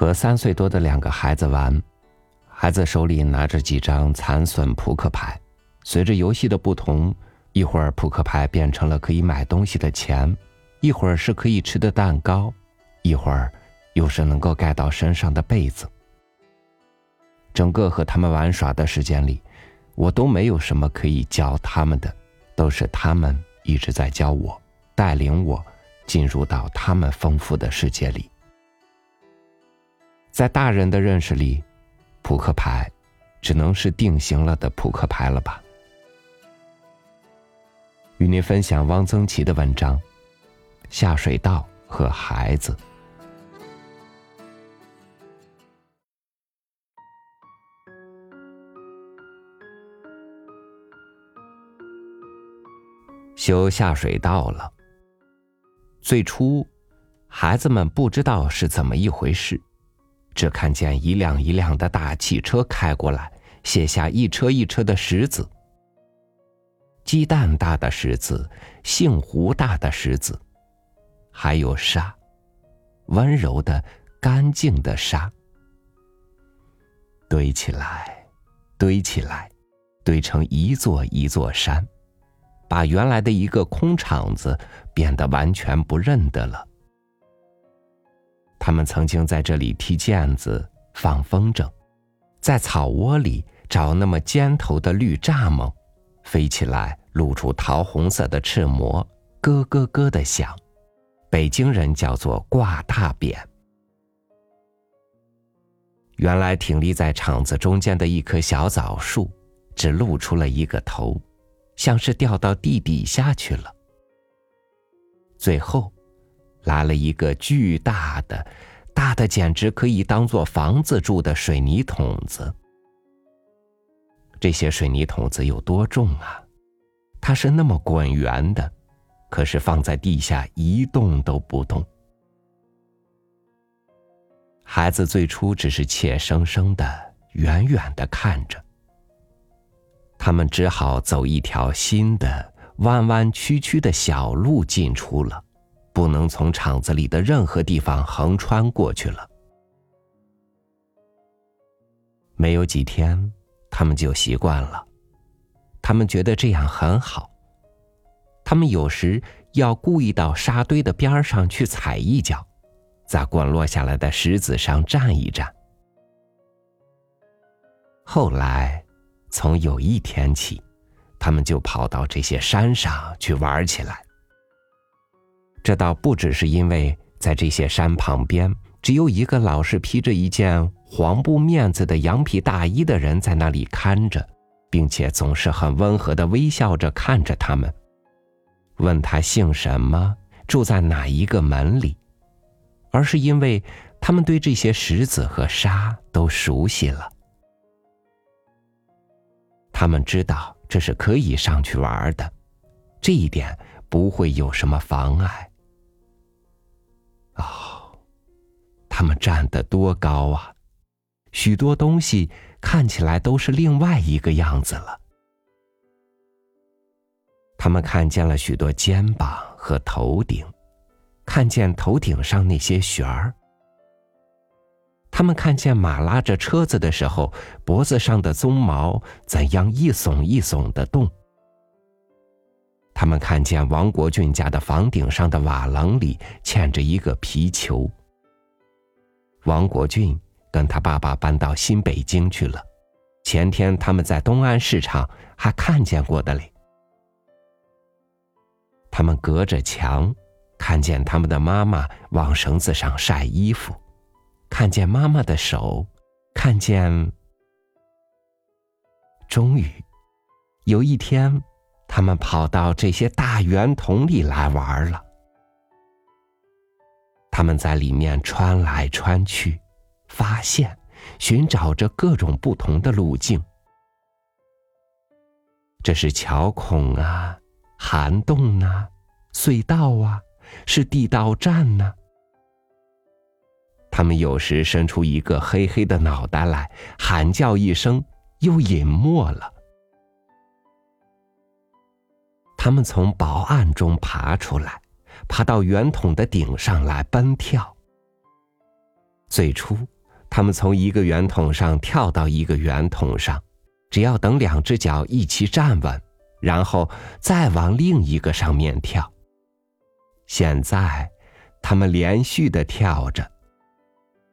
和三岁多的两个孩子玩，孩子手里拿着几张残损扑克牌，随着游戏的不同，一会儿扑克牌变成了可以买东西的钱，一会儿是可以吃的蛋糕，一会儿又是能够盖到身上的被子。整个和他们玩耍的时间里，我都没有什么可以教他们的，都是他们一直在教我，带领我进入到他们丰富的世界里。在大人的认识里，扑克牌只能是定型了的扑克牌了吧？与您分享汪曾祺的文章《下水道和孩子》。修下水道了。最初，孩子们不知道是怎么一回事。只看见一辆一辆的大汽车开过来，卸下一车一车的石子，鸡蛋大的石子，杏核大的石子，还有沙，温柔的、干净的沙，堆起来，堆起来，堆成一座一座山，把原来的一个空场子变得完全不认得了。他们曾经在这里踢毽子、放风筝，在草窝里找那么尖头的绿蚱蜢，飞起来露出桃红色的翅膜，咯咯咯的响。北京人叫做挂大扁。原来挺立在场子中间的一棵小枣树，只露出了一个头，像是掉到地底下去了。最后。来了一个巨大的、大的简直可以当做房子住的水泥桶子。这些水泥桶子有多重啊？它是那么滚圆的，可是放在地下一动都不动。孩子最初只是怯生生的、远远的看着。他们只好走一条新的、弯弯曲曲的小路进出了。不能从厂子里的任何地方横穿过去了。没有几天，他们就习惯了。他们觉得这样很好。他们有时要故意到沙堆的边上去踩一脚，在滚落下来的石子上站一站。后来，从有一天起，他们就跑到这些山上去玩起来。这倒不只是因为在这些山旁边，只有一个老是披着一件黄布面子的羊皮大衣的人在那里看着，并且总是很温和的微笑着看着他们，问他姓什么，住在哪一个门里，而是因为他们对这些石子和沙都熟悉了，他们知道这是可以上去玩的，这一点不会有什么妨碍。他们站得多高啊！许多东西看起来都是另外一个样子了。他们看见了许多肩膀和头顶，看见头顶上那些旋儿。他们看见马拉着车子的时候，脖子上的鬃毛怎样一耸一耸的动。他们看见王国俊家的房顶上的瓦楞里嵌着一个皮球。王国俊跟他爸爸搬到新北京去了，前天他们在东安市场还看见过的嘞。他们隔着墙，看见他们的妈妈往绳子上晒衣服，看见妈妈的手，看见。终于，有一天。他们跑到这些大圆筒里来玩了。他们在里面穿来穿去，发现、寻找着各种不同的路径。这是桥孔啊，涵洞啊，隧道啊，是地道战呢。他们有时伸出一个黑黑的脑袋来，喊叫一声，又隐没了。他们从薄暗中爬出来，爬到圆筒的顶上来奔跳。最初，他们从一个圆筒上跳到一个圆筒上，只要等两只脚一起站稳，然后再往另一个上面跳。现在，他们连续的跳着。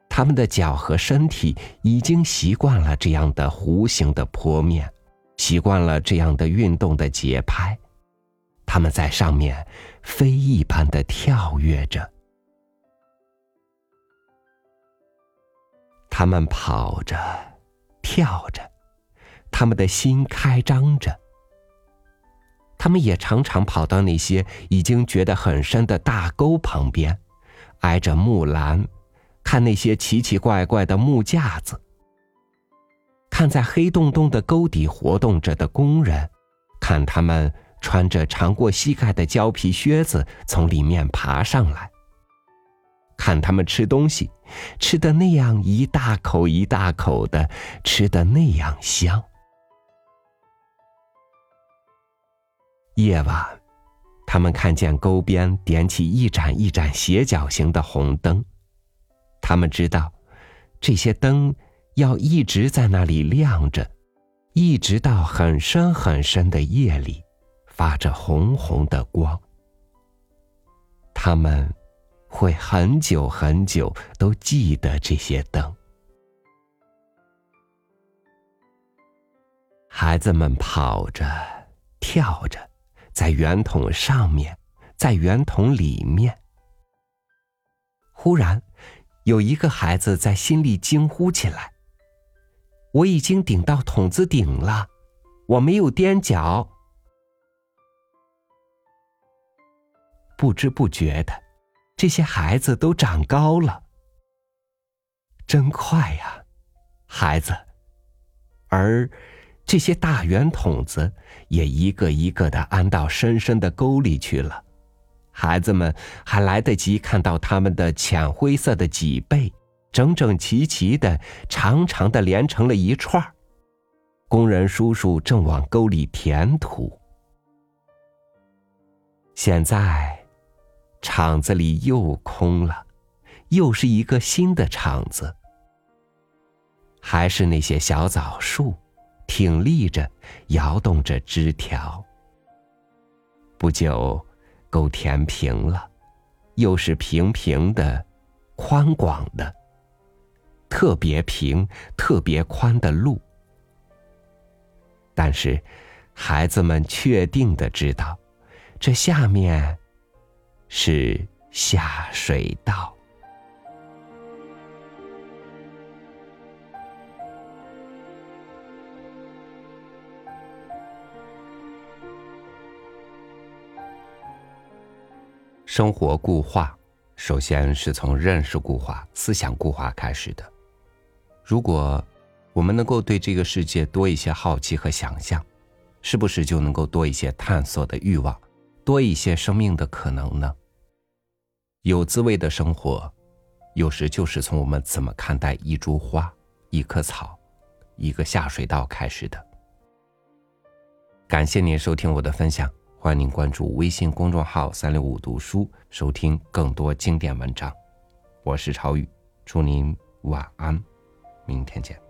他们的脚和身体已经习惯了这样的弧形的坡面，习惯了这样的运动的节拍。他们在上面飞一般的跳跃着，他们跑着，跳着，他们的心开张着。他们也常常跑到那些已经觉得很深的大沟旁边，挨着木栏，看那些奇奇怪怪的木架子，看在黑洞洞的沟底活动着的工人，看他们。穿着长过膝盖的胶皮靴子从里面爬上来，看他们吃东西，吃的那样一大口一大口的，吃的那样香。夜晚，他们看见沟边点起一盏一盏斜角形的红灯，他们知道，这些灯要一直在那里亮着，一直到很深很深的夜里。发着红红的光，他们会很久很久都记得这些灯。孩子们跑着、跳着，在圆筒上面，在圆筒里面。忽然，有一个孩子在心里惊呼起来：“我已经顶到筒子顶了，我没有踮脚。”不知不觉的，这些孩子都长高了，真快呀，孩子！而这些大圆筒子也一个一个的安到深深的沟里去了。孩子们还来得及看到他们的浅灰色的脊背，整整齐齐的、长长的连成了一串儿。工人叔叔正往沟里填土。现在。厂子里又空了，又是一个新的厂子。还是那些小枣树，挺立着，摇动着枝条。不久，沟填平了，又是平平的、宽广的、特别平、特别宽的路。但是，孩子们确定的知道，这下面。是下水道。生活固化，首先是从认识固化、思想固化开始的。如果我们能够对这个世界多一些好奇和想象，是不是就能够多一些探索的欲望？多一些生命的可能呢？有滋味的生活，有时就是从我们怎么看待一株花、一棵草、一个下水道开始的。感谢您收听我的分享，欢迎您关注微信公众号“三六五读书”，收听更多经典文章。我是超宇，祝您晚安，明天见。